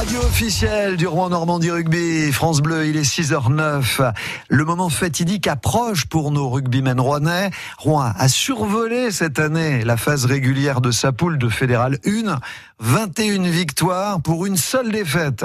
Radio officielle du Rouen Normandie Rugby, France Bleu, il est 6h09. Le moment fatidique approche pour nos rugbymen rouennais. Rouen a survolé cette année la phase régulière de sa poule de Fédéral 1. 21 victoires pour une seule défaite.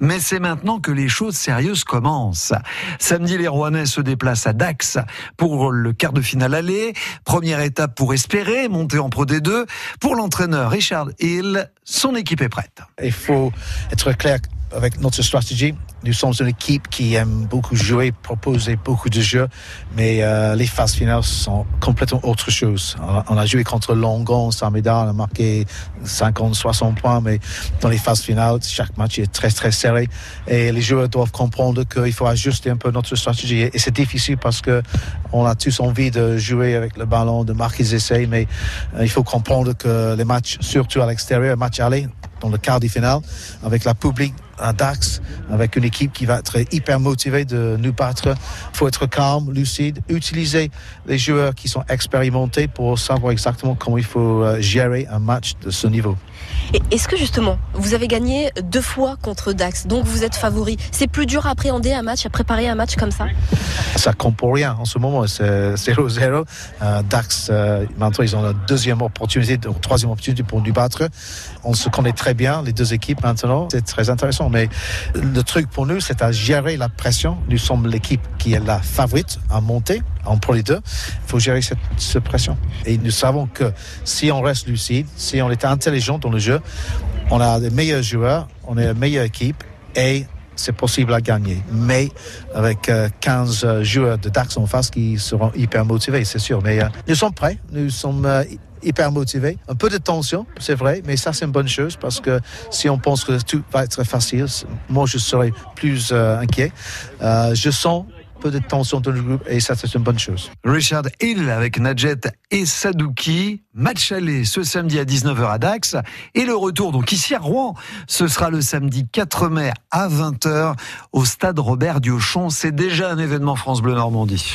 Mais c'est maintenant que les choses sérieuses commencent. Samedi, les Rouennais se déplacent à Dax pour le quart de finale aller. Première étape pour espérer monter en Pro D2. Pour l'entraîneur Richard Hill, son équipe est prête. Il faut être clair avec notre stratégie. Nous sommes une équipe qui aime beaucoup jouer, proposer beaucoup de jeux, mais euh, les phases finales sont complètement autre chose. On a, joué contre Longon, Saint-Médard, on a marqué 50, 60 points, mais dans les phases finales, chaque match est très très serré et les joueurs doivent comprendre qu'il faut ajuster un peu notre stratégie. Et c'est difficile parce que on a tous envie de jouer avec le ballon, de marquer des essais, mais euh, il faut comprendre que les matchs, surtout à l'extérieur, match aller, dans le quart de finale, avec la public à Dax, avec une équipe qui va être hyper motivée de nous battre. Il faut être calme, lucide, utiliser les joueurs qui sont expérimentés pour savoir exactement comment il faut euh, gérer un match de ce niveau. Est-ce que justement, vous avez gagné deux fois contre Dax, donc vous êtes favori? C'est plus dur à appréhender un match, à préparer un match comme ça? Ça compte pour rien en ce moment, c'est 0-0. Euh, Dax, euh, maintenant, ils ont la deuxième opportunité, la troisième opportunité pour nous battre. On se connaît très bien, les deux équipes maintenant. C'est très intéressant. Mais le truc pour nous, c'est à gérer la pression. Nous sommes l'équipe qui est la favorite à monter en Pro les deux. Il faut gérer cette, cette pression. Et nous savons que si on reste lucide, si on est intelligent dans le jeu, on a les meilleurs joueurs, on est la meilleure équipe et c'est possible à gagner. Mais avec 15 euh, joueurs de Dax en face qui seront hyper motivés, c'est sûr. Mais euh, nous sommes prêts, nous sommes euh, hyper motivés. Un peu de tension, c'est vrai, mais ça c'est une bonne chose parce que si on pense que tout va être facile, moi je serai plus inquiet. je sens peu de tension dans le groupe et ça c'est une bonne chose. Richard Hill avec Nadjet et Sadouki, match aller ce samedi à 19h à Dax et le retour donc ici à Rouen, ce sera le samedi 4 mai à 20h au stade Robert Diochon. C'est déjà un événement France Bleu Normandie.